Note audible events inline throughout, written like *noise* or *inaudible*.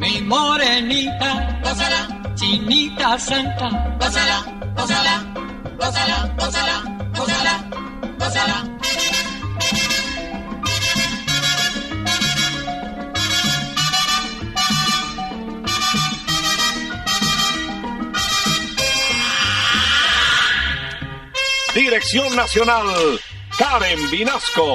Mi morenita, gózala, chinita santa, gózala, gózala, gózala, gózala, gózala, gózala. Dirección Nacional, Karen Vinasco.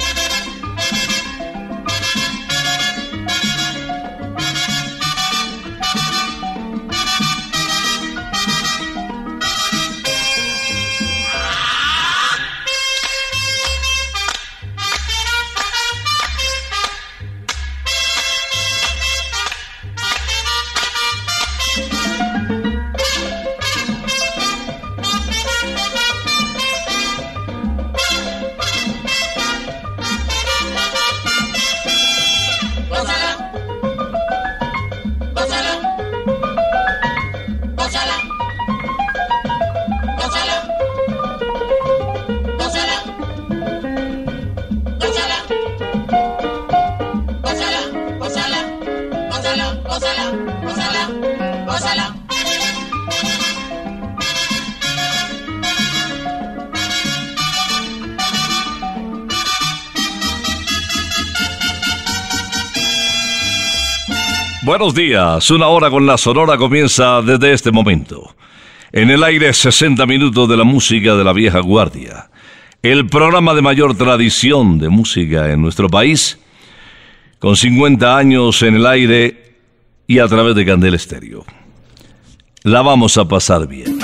Buenos días, una hora con la Sonora comienza desde este momento. En el aire 60 minutos de la música de la vieja guardia. El programa de mayor tradición de música en nuestro país, con 50 años en el aire y a través de Candel Estéreo. La vamos a pasar bien.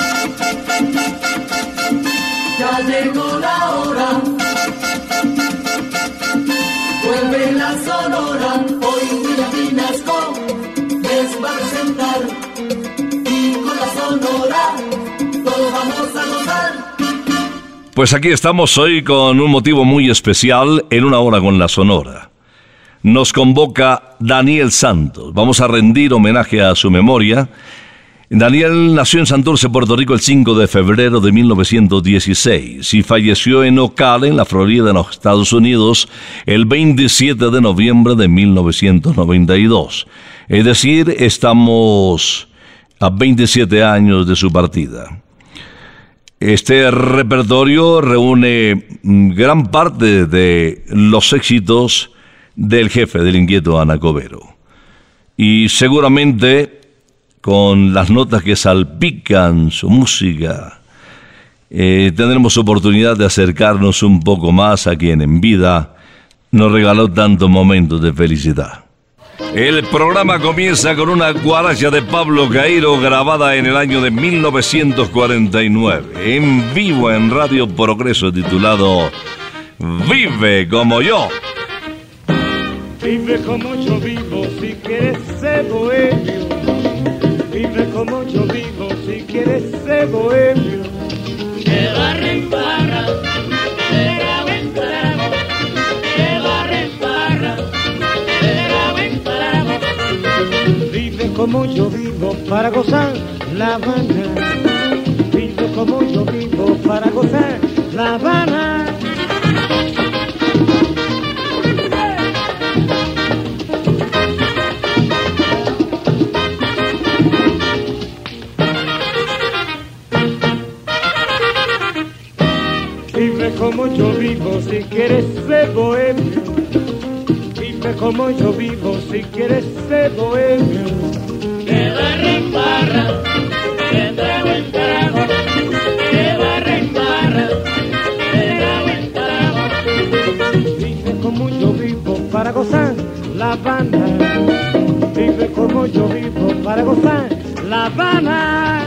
Pues aquí estamos hoy con un motivo muy especial en una hora con la Sonora. Nos convoca Daniel Santos. Vamos a rendir homenaje a su memoria. Daniel nació en Santurce, Puerto Rico, el 5 de febrero de 1916 y falleció en Ocala, en la Florida, en los Estados Unidos, el 27 de noviembre de 1992. Es decir, estamos a 27 años de su partida. Este repertorio reúne mm, gran parte de los éxitos del jefe del inquieto Anacobero. Y seguramente con las notas que salpican su música, eh, tendremos oportunidad de acercarnos un poco más a quien en vida nos regaló tantos momentos de felicidad. El programa comienza con una guaracha de Pablo Cairo grabada en el año de 1949, en vivo en Radio Progreso titulado Vive como yo. Vive como yo vivo si quieres ser bohemio. Vive como yo vivo si quieres ser bohemio. Como yo vivo para gozar La Habana. Vive como yo vivo para gozar La Habana. Vive como yo vivo si quieres ser bohemio. Vive como yo vivo si quieres ser bohemio. Para gozar La Habana. Vive como yo vivo para gozar La Habana.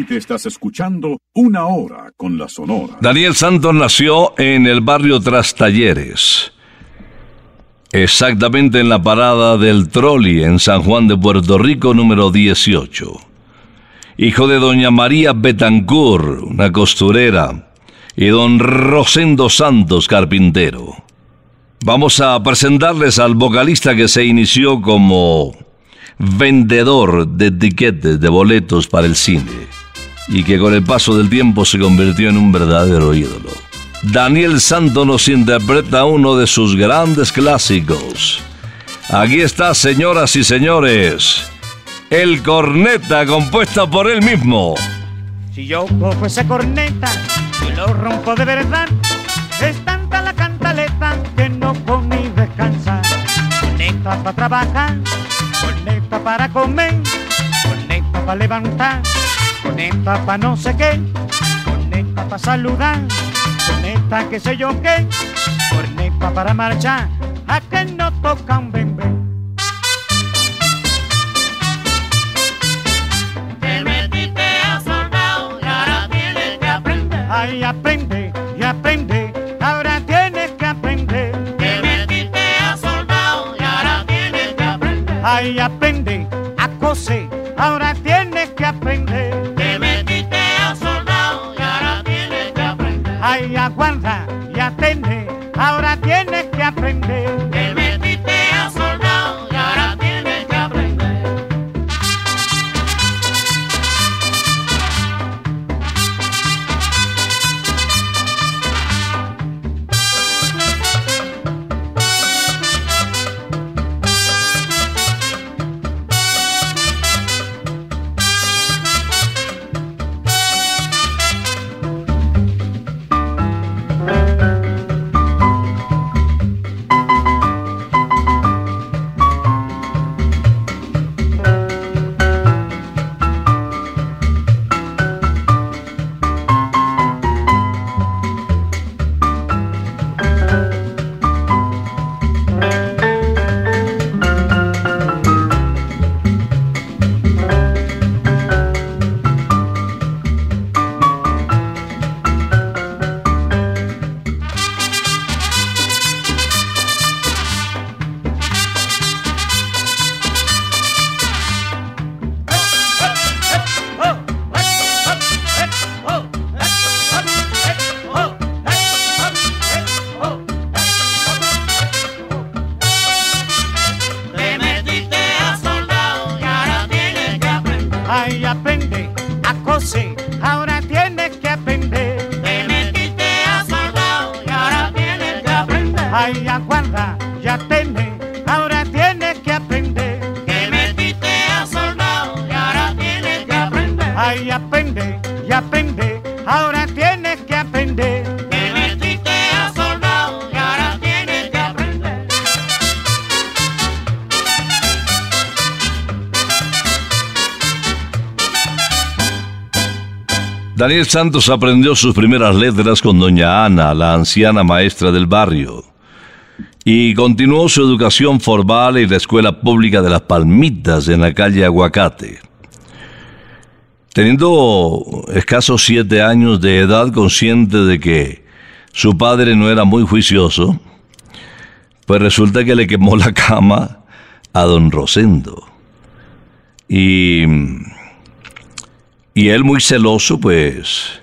Satélite estás escuchando Una Hora con la Sonora. Daniel Santos nació en el barrio Trastalleres, exactamente en la parada del Trolli en San Juan de Puerto Rico número 18. Hijo de doña María Betancourt, una costurera, y don Rosendo Santos, carpintero. Vamos a presentarles al vocalista que se inició como vendedor de etiquetes de boletos para el cine y que con el paso del tiempo se convirtió en un verdadero ídolo. Daniel Santos nos interpreta uno de sus grandes clásicos. Aquí está, señoras y señores, el corneta compuesta por él mismo. Si yo cojo esa corneta y lo rompo de verdad, es tanta la cantaleta que no puedo ni descansar. Corneta para trabajar, corneta para comer, corneta para levantar, coneta pa' no sé qué, coneta pa' saludar, coneta que sé yo qué, corneta para marchar, a que no tocan bembe. Te metiste a soldado y ahora tienes que aprender. Ay, aprende y aprende, ahora tienes que aprender. Te metiste a soldado ahora tienes que aprender. Ay, aprende, acose, ahora Santos aprendió sus primeras letras con doña Ana, la anciana maestra del barrio, y continuó su educación formal en la Escuela Pública de las Palmitas en la calle Aguacate. Teniendo escasos siete años de edad, consciente de que su padre no era muy juicioso, pues resulta que le quemó la cama a don Rosendo. Y y él muy celoso, pues,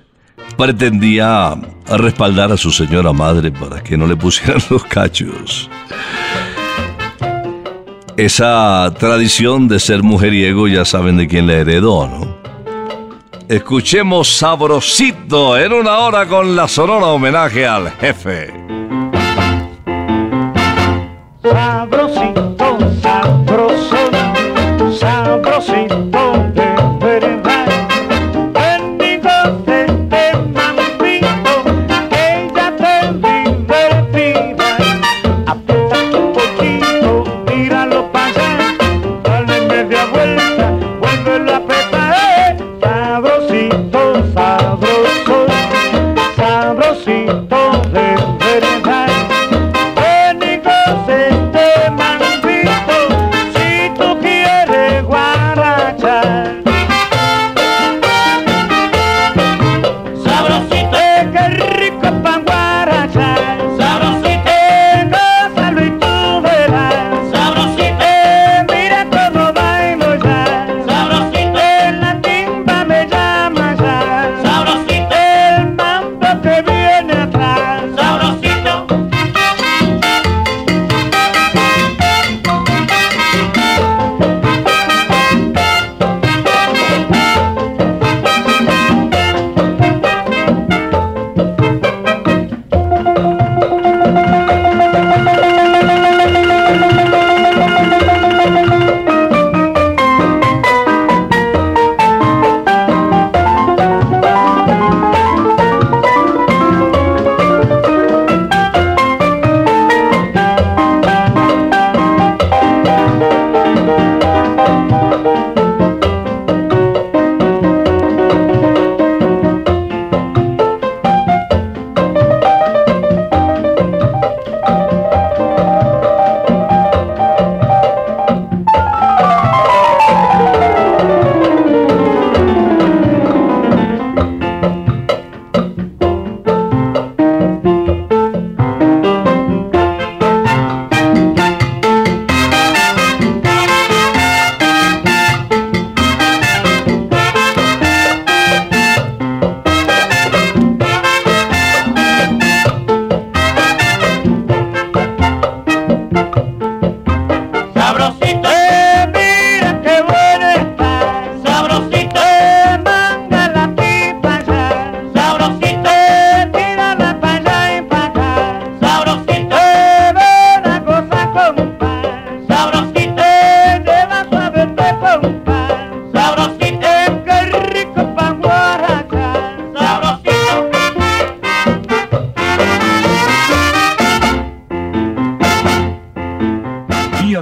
pretendía respaldar a su señora madre para que no le pusieran *laughs* los cachos. Esa tradición de ser mujeriego ya saben de quién le heredó, ¿no? Escuchemos Sabrosito en una hora con la sonora homenaje al jefe. Sabrosito,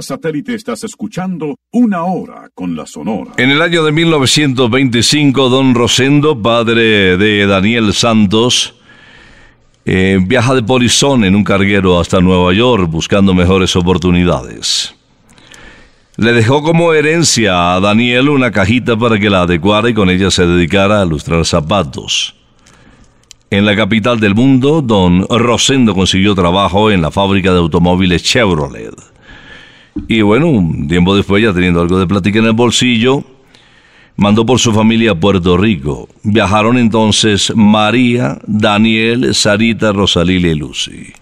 Satélite estás escuchando Una Hora con la Sonora. En el año de 1925, don Rosendo, padre de Daniel Santos, eh, viaja de polizón en un carguero hasta Nueva York buscando mejores oportunidades. Le dejó como herencia a Daniel una cajita para que la adecuara y con ella se dedicara a lustrar zapatos. En la capital del mundo, don Rosendo consiguió trabajo en la fábrica de automóviles Chevrolet. Y bueno, un tiempo después, ya teniendo algo de plática en el bolsillo, mandó por su familia a Puerto Rico. Viajaron entonces María, Daniel, Sarita, Rosalila y Lucy.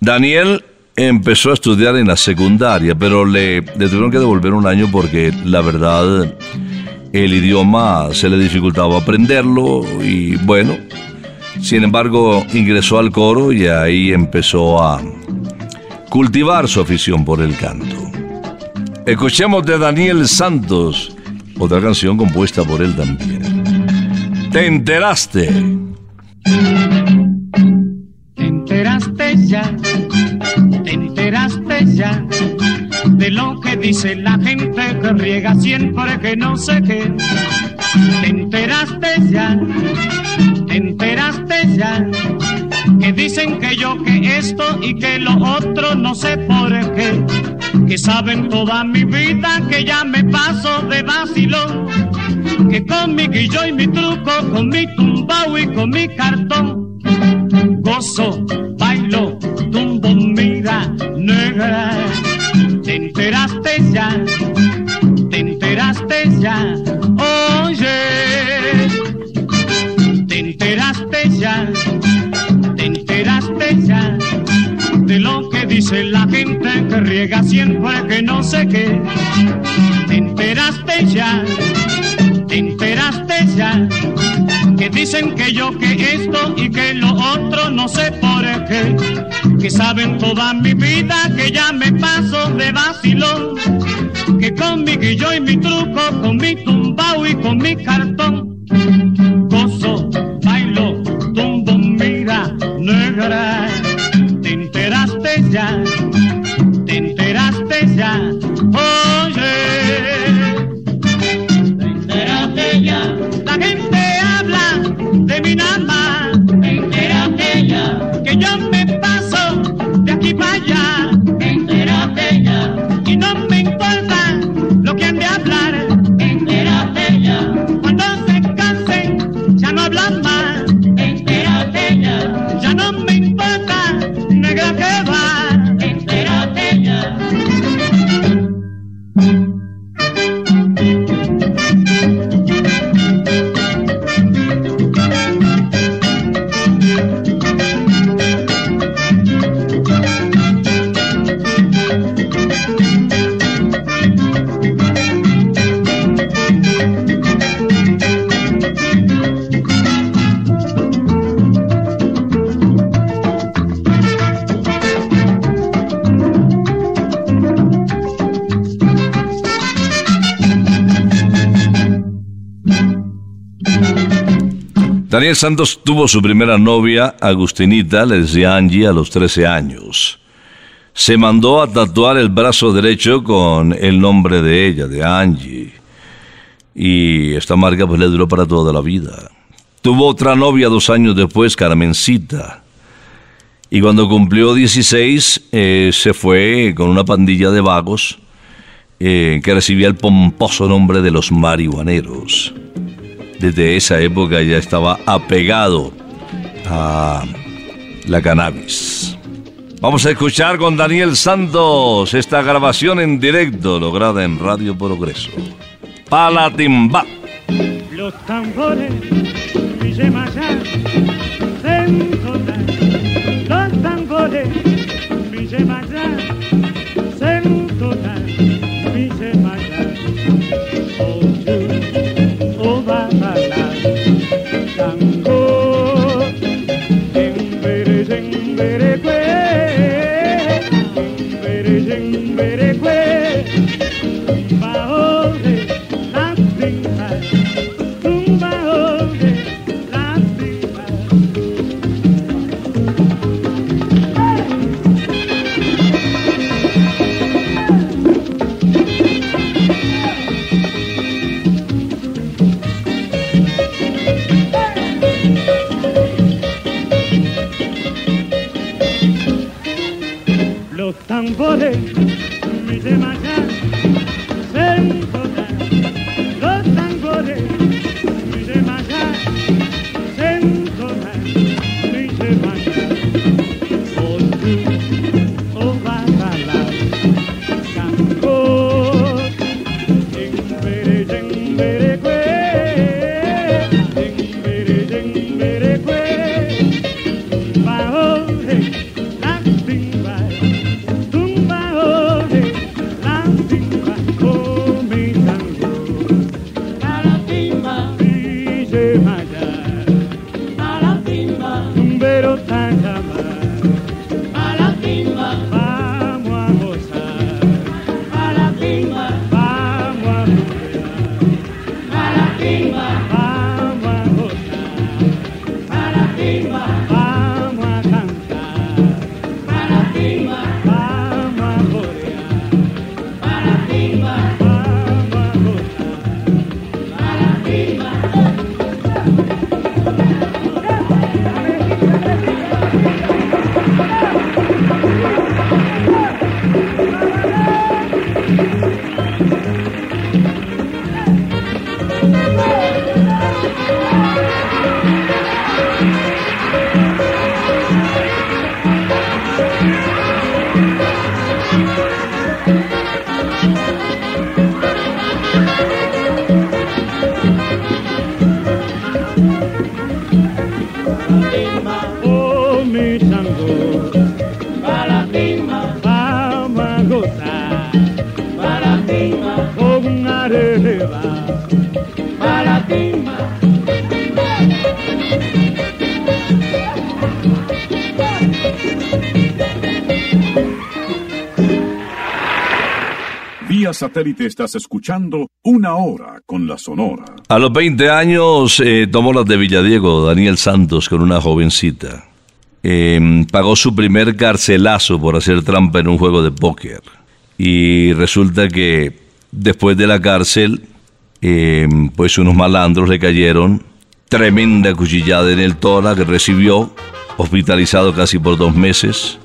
Daniel empezó a estudiar en la secundaria, pero le, le tuvieron que devolver un año porque la verdad el idioma se le dificultaba aprenderlo y bueno, sin embargo ingresó al coro y ahí empezó a cultivar su afición por el canto. Escuchemos de Daniel Santos, otra canción compuesta por él también. Te enteraste. Te enteraste ya, te enteraste ya de lo que dice la gente que riega siempre que no sé qué. Te enteraste ya, te enteraste ya que dicen que yo que esto y que lo otro no sé por qué. Que saben toda mi vida que ya me paso de vacilón. Que con mi guillo y mi truco, con mi tumbao y con mi cartón gozo, bailo, tumbo, mira, negra. Te enteraste ya, te enteraste ya, de lo que dice la gente que riega siempre que no sé qué. Te enteraste ya, te enteraste ya que dicen que yo que esto y que lo otro no sé por qué, que saben toda mi vida que ya me paso de vacilón, que con mi guillo y mi truco, con mi tumbao y con mi cartón, Daniel Santos tuvo su primera novia, Agustinita, le decía Angie, a los 13 años. Se mandó a tatuar el brazo derecho con el nombre de ella, de Angie. Y esta marca pues le duró para toda la vida. Tuvo otra novia dos años después, Carmencita. Y cuando cumplió 16, eh, se fue con una pandilla de vagos eh, que recibía el pomposo nombre de los marihuaneros desde esa época ya estaba apegado a la cannabis. Vamos a escuchar con Daniel Santos esta grabación en directo lograda en Radio Progreso. Palatimba. Los tambores. Los tambores, satélite estás escuchando Una Hora con la Sonora. A los 20 años eh, tomó las de Villadiego, Daniel Santos, con una jovencita. Eh, pagó su primer carcelazo por hacer trampa en un juego de póker. Y resulta que después de la cárcel, eh, pues unos malandros le cayeron tremenda cuchillada en el tórax que recibió, hospitalizado casi por dos meses.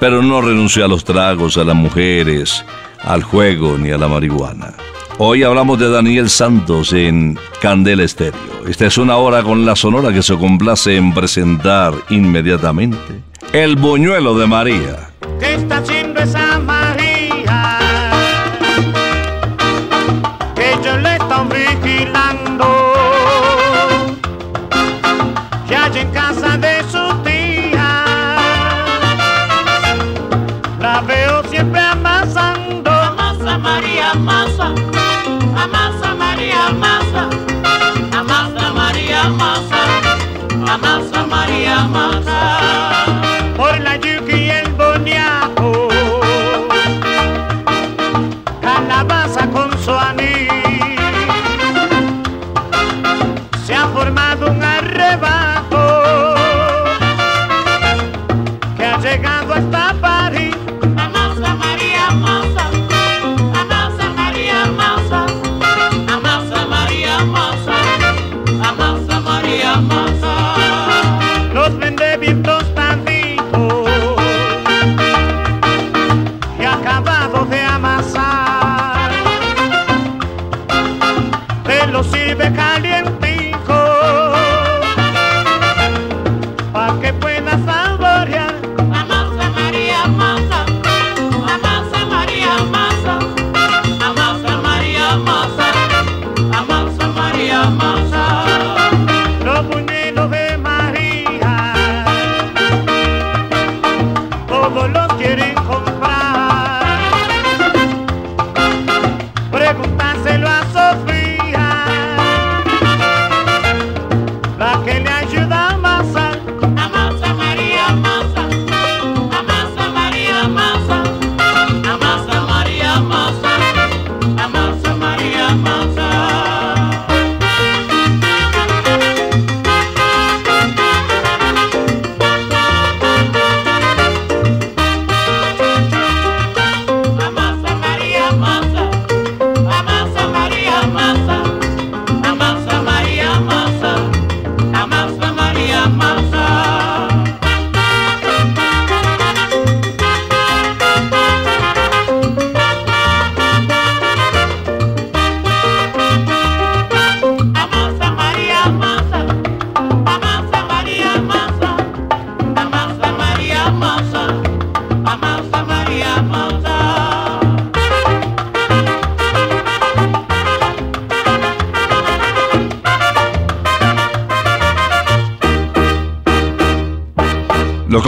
Pero no renunció a los tragos, a las mujeres, al juego ni a la marihuana. Hoy hablamos de Daniel Santos en Candela Estéreo. Esta es una hora con la sonora que se complace en presentar inmediatamente El Buñuelo de María. ¿Qué está haciendo esa María? Yamaka.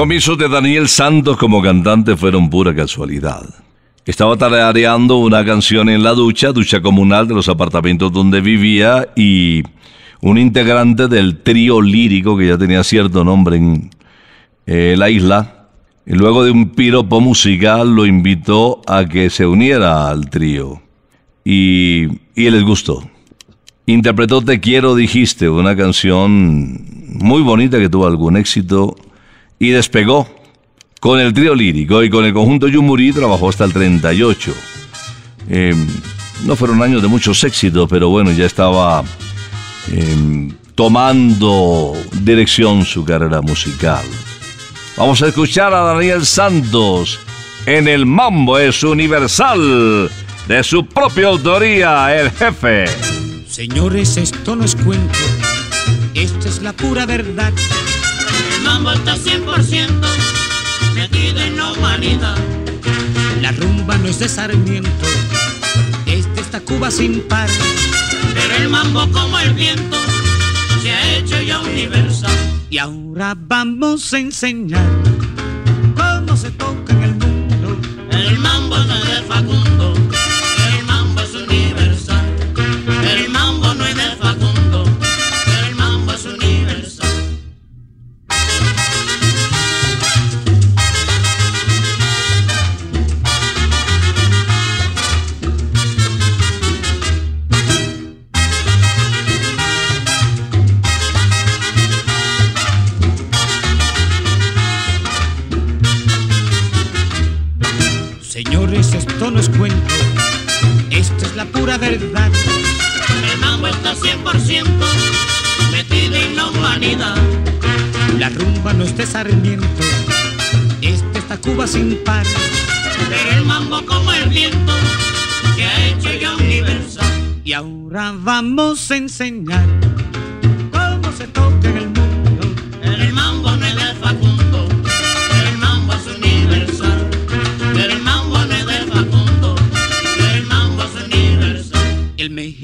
Comienzos de Daniel Santos como cantante fueron pura casualidad. Estaba tarareando una canción en la ducha, ducha comunal de los apartamentos donde vivía y un integrante del trío lírico que ya tenía cierto nombre en eh, la isla, y luego de un piropo musical lo invitó a que se uniera al trío y, y les gustó. Interpretó Te quiero, dijiste, una canción muy bonita que tuvo algún éxito y despegó. Con el trío lírico y con el conjunto Yumurí trabajó hasta el 38. Eh, no fueron años de muchos éxitos, pero bueno, ya estaba eh, tomando dirección su carrera musical. Vamos a escuchar a Daniel Santos en el Mambo es Universal, de su propia autoría, el jefe. Señores, esto no es cuento, esta es la pura verdad. El mambo está 100% metido en la humanidad. La rumba no es de Sarmiento, esta está Cuba sin par. Pero el mambo como el viento se ha hecho ya universal. Y ahora vamos a enseñar cómo se toca en el mundo. El mambo está 100% metido en la humanidad. La rumba no es de Sarmiento, esta está Cuba sin par. Pero el mambo como el viento se ha hecho ya universal. Y ahora vamos a enseñar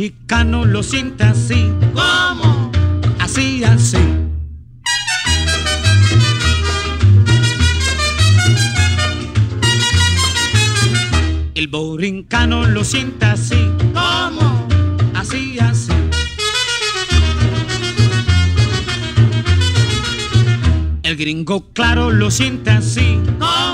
El mexicano lo siente así, ¿Cómo? así, así. El borincano lo siente así, ¿Cómo? así, así. El gringo claro lo siente así, ¿Cómo?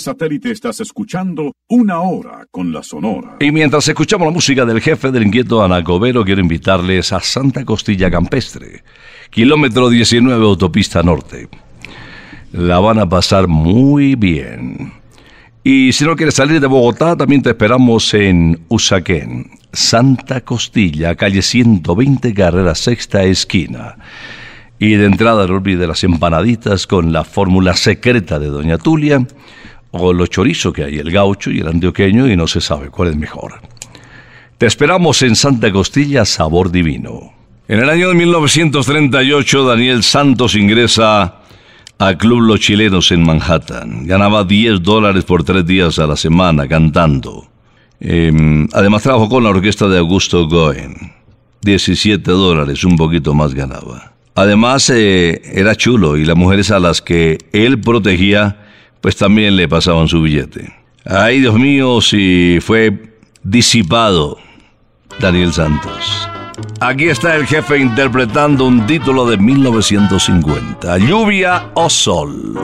satélite estás escuchando Una Hora con la Sonora. Y mientras escuchamos la música del jefe del inquieto Anacobero, quiero invitarles a Santa Costilla Campestre, kilómetro 19 autopista norte. La van a pasar muy bien. Y si no quieres salir de Bogotá, también te esperamos en Usaquén, Santa Costilla, calle 120, carrera sexta esquina. Y de entrada no olvide las empanaditas con la fórmula secreta de Doña Tulia o los chorizos que hay, el gaucho y el antioqueño y no se sabe cuál es mejor. Te esperamos en Santa Costilla, sabor divino. En el año de 1938, Daniel Santos ingresa al Club Los Chilenos en Manhattan. Ganaba 10 dólares por tres días a la semana cantando. Eh, además trabajó con la orquesta de Augusto Goen. 17 dólares, un poquito más ganaba. Además, eh, era chulo y las mujeres a las que él protegía, pues también le pasaban su billete. Ay, Dios mío, si fue disipado Daniel Santos. Aquí está el jefe interpretando un título de 1950, Lluvia o Sol.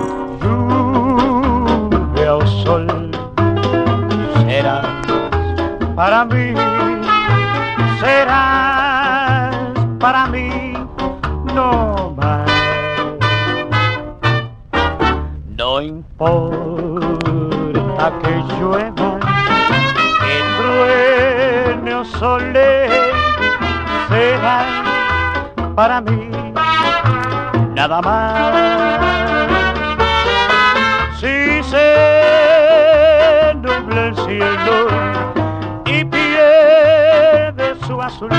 lluvia o sol será para mí, serás para mí no No importa que llueva, que truene o sole, será para mí nada más. Si se nubla el cielo y pierde su azul,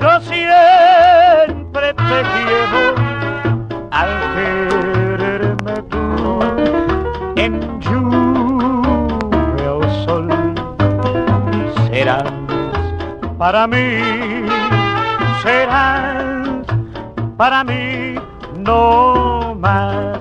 yo siempre te quiero al quererme para mí serás para mí no más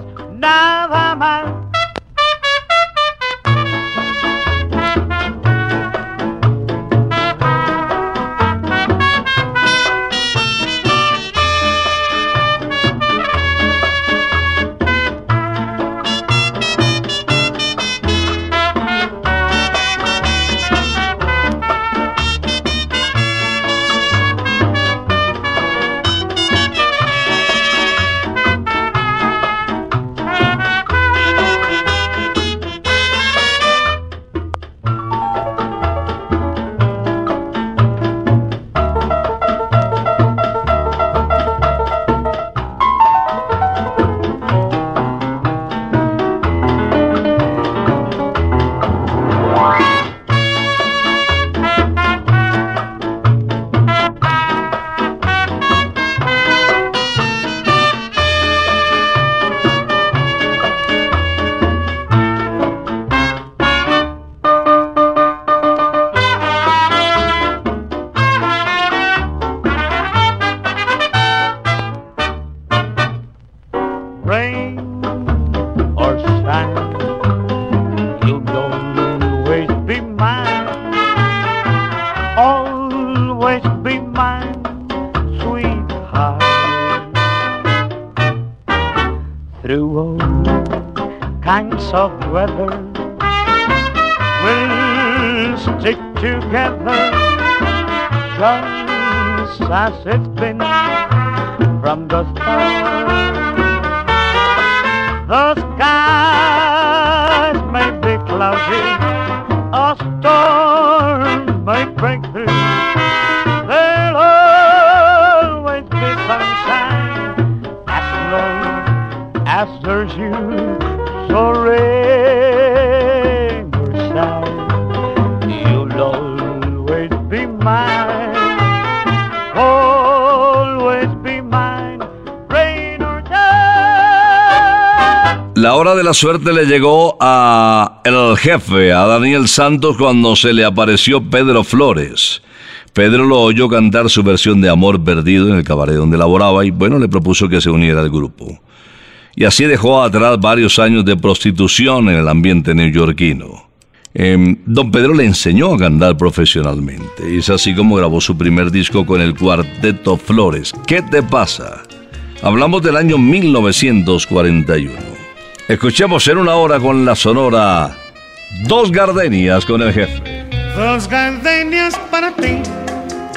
suerte le llegó a el jefe, a Daniel Santos, cuando se le apareció Pedro Flores. Pedro lo oyó cantar su versión de Amor Perdido en el cabaret donde laboraba y bueno, le propuso que se uniera al grupo. Y así dejó atrás varios años de prostitución en el ambiente neoyorquino. Em, don Pedro le enseñó a cantar profesionalmente y es así como grabó su primer disco con el cuarteto Flores. ¿Qué te pasa? Hablamos del año 1941. Escuchemos en una hora con la sonora Dos Gardenias con el jefe. Dos gardenias para ti,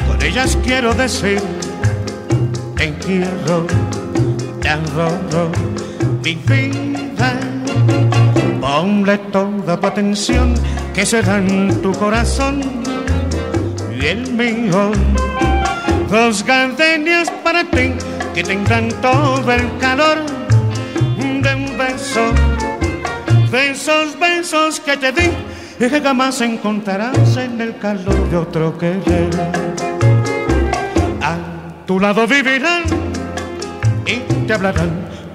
con ellas quiero decir, te quiero, te adoro, mi vida. Ponle toda tu atención, que será en tu corazón y el mío. Dos gardenias para ti, que tendrán todo el calor de un beso de esos besos que te di y que jamás encontrarás en el calor de otro querer. A tu lado vivirán y te hablarán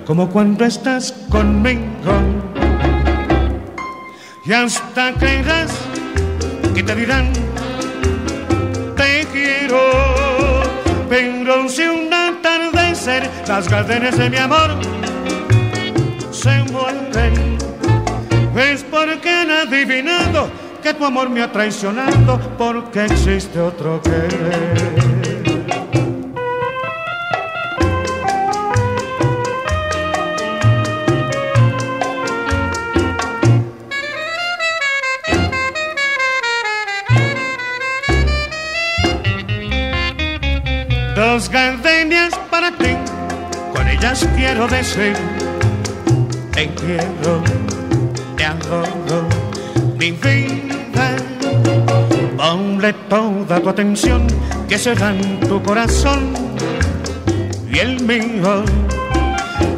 como cuando estás conmigo. Y hasta creerás que te dirán te quiero, pero si un atardecer las gardenias de mi amor se es porque han adivinado que tu amor me ha traicionado porque existe otro querer. Dos gardenias para ti, con ellas quiero decir te quiero, te adoro, mi vida. Ponle toda tu atención, que será en tu corazón y el mío.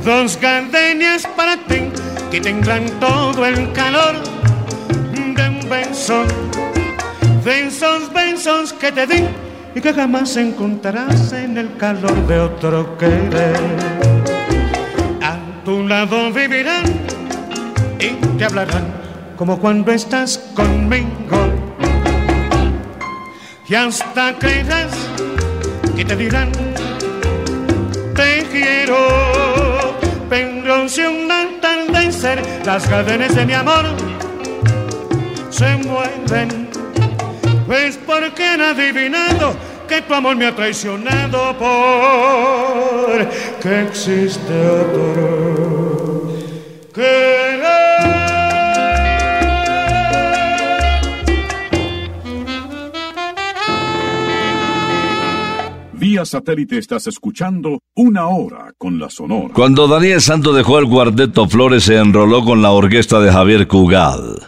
Dos gardenias para ti, que tendrán todo el calor de un beso. De que te di y que jamás encontrarás en el calor de otro querer. Lado vivirán y te hablarán como cuando estás conmigo. Y hasta creerás que te dirán te quiero, pero si un atardecer las cadenas de mi amor se mueven, pues porque han adivinado que tu amor me ha traicionado por que existe otro Vía satélite estás escuchando Una Hora con la Sonora. Cuando Daniel Santos dejó el cuarteto Flores se enroló con la orquesta de Javier Cugal,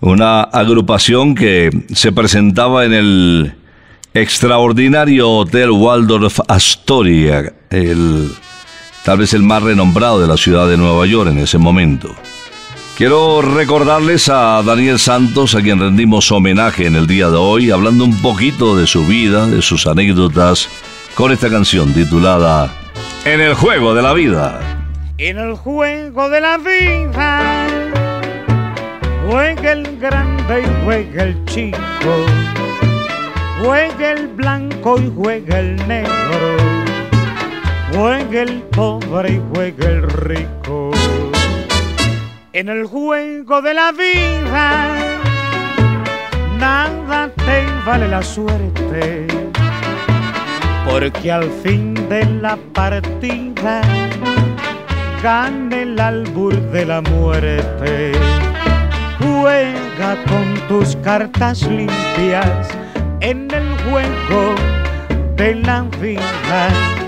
una agrupación que se presentaba en el extraordinario Hotel Waldorf Astoria, el, tal vez el más renombrado de la ciudad de Nueva York en ese momento. Quiero recordarles a Daniel Santos, a quien rendimos homenaje en el día de hoy, hablando un poquito de su vida, de sus anécdotas, con esta canción titulada En el juego de la vida. En el juego de la vida juega el grande y juega el chico, juega el blanco y juega el negro, juega el pobre y juega el rico. En el juego de la vida nada te vale la suerte, porque al fin de la partida gana el albur de la muerte. Juega con tus cartas limpias en el juego de la vida.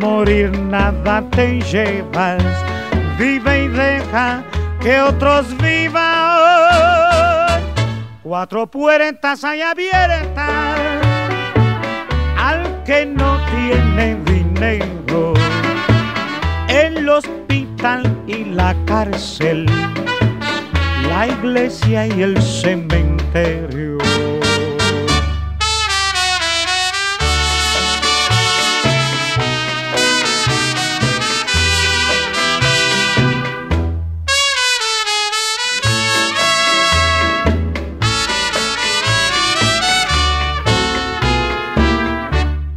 Morir nada te llevas vive y deja que otros vivan. Cuatro puertas hay abiertas al que no tiene dinero. El hospital y la cárcel, la iglesia y el cementerio.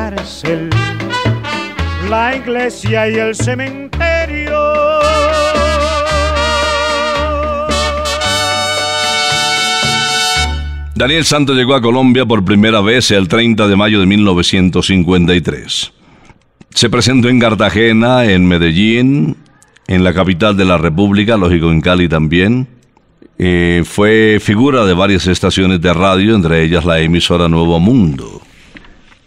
cárcel, la iglesia y el cementerio. Daniel Santos llegó a Colombia por primera vez el 30 de mayo de 1953. Se presentó en Cartagena, en Medellín, en la capital de la República, lógico en Cali también. Eh, fue figura de varias estaciones de radio, entre ellas la emisora Nuevo Mundo.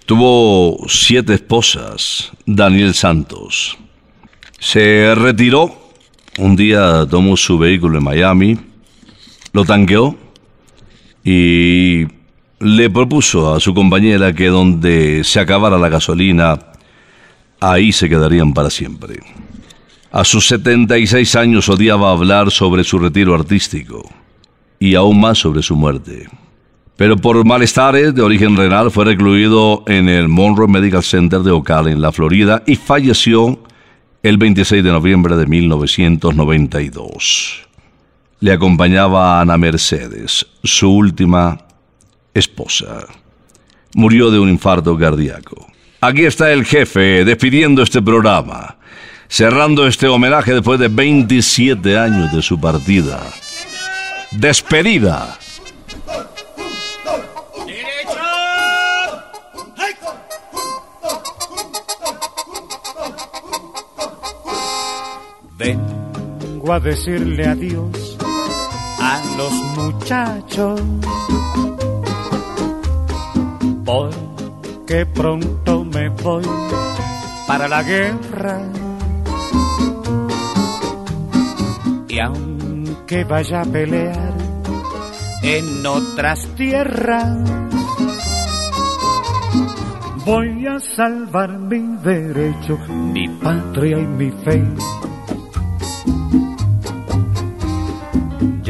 Tuvo siete esposas, Daniel Santos. Se retiró, un día tomó su vehículo en Miami, lo tanqueó y le propuso a su compañera que donde se acabara la gasolina, ahí se quedarían para siempre. A sus 76 años odiaba hablar sobre su retiro artístico y aún más sobre su muerte. Pero por malestares de origen renal fue recluido en el Monroe Medical Center de Ocala, en la Florida, y falleció el 26 de noviembre de 1992. Le acompañaba Ana Mercedes, su última esposa. Murió de un infarto cardíaco. Aquí está el jefe despidiendo este programa, cerrando este homenaje después de 27 años de su partida. Despedida. Vengo a decirle adiós a los muchachos. Porque pronto me voy para la guerra. Y aunque vaya a pelear en otras tierras, voy a salvar mi derecho, mi patria y mi fe.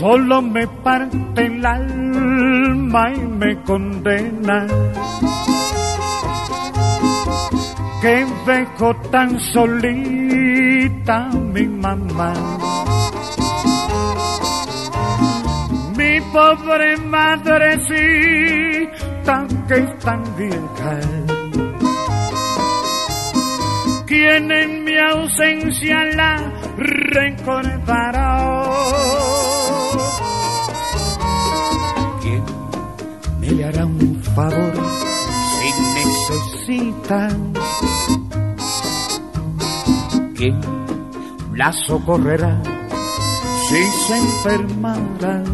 Solo me parte el alma y me condena que dejo tan solita mi mamá. Mi pobre madrecita que es tan vieja, quien en mi ausencia la recordará. Hará un favor si necesita? ¿Quién la socorrerá si se enfermara?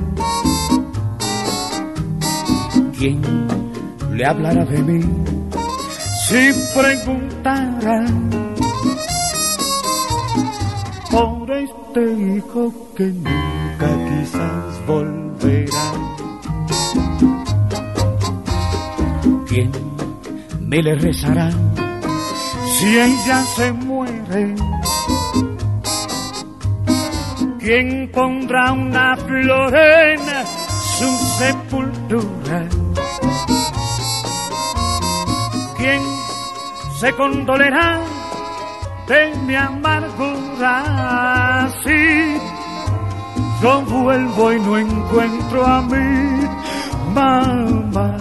¿Quién le hablará de mí si preguntara por este hijo que nunca quizás volverá? ¿Quién me le rezará si ella se muere? ¿Quién pondrá una flor en su sepultura? ¿Quién se condolerá de mi amargura? Si yo vuelvo y no encuentro a mi mamá.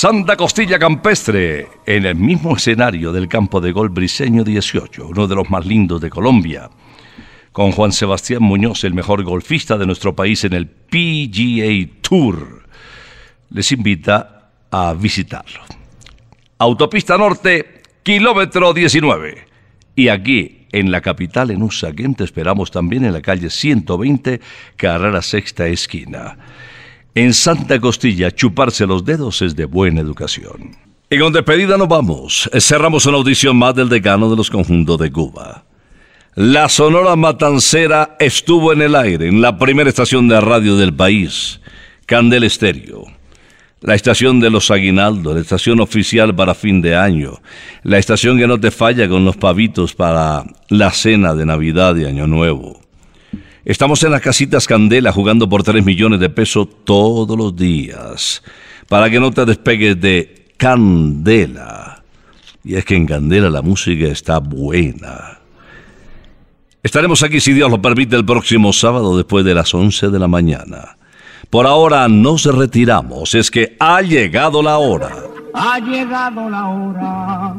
Santa Costilla Campestre, en el mismo escenario del campo de gol Briseño 18, uno de los más lindos de Colombia, con Juan Sebastián Muñoz, el mejor golfista de nuestro país en el PGA Tour. Les invita a visitarlo. Autopista Norte, kilómetro 19. Y aquí, en la capital, en Usaquén, te esperamos también en la calle 120, carrera sexta esquina. En Santa Costilla, chuparse los dedos es de buena educación. Y con despedida nos vamos. Cerramos una audición más del decano de los conjuntos de Cuba. La Sonora Matancera estuvo en el aire en la primera estación de radio del país, Candel Estéreo. La estación de los Aguinaldos, la estación oficial para fin de año, la estación que no te falla con los pavitos para la cena de Navidad y Año Nuevo. Estamos en las casitas Candela jugando por 3 millones de pesos todos los días. Para que no te despegues de Candela. Y es que en Candela la música está buena. Estaremos aquí, si Dios lo permite, el próximo sábado después de las 11 de la mañana. Por ahora nos retiramos, es que ha llegado la hora. Ha llegado la hora,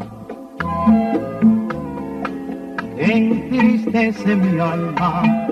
entristece mi alma.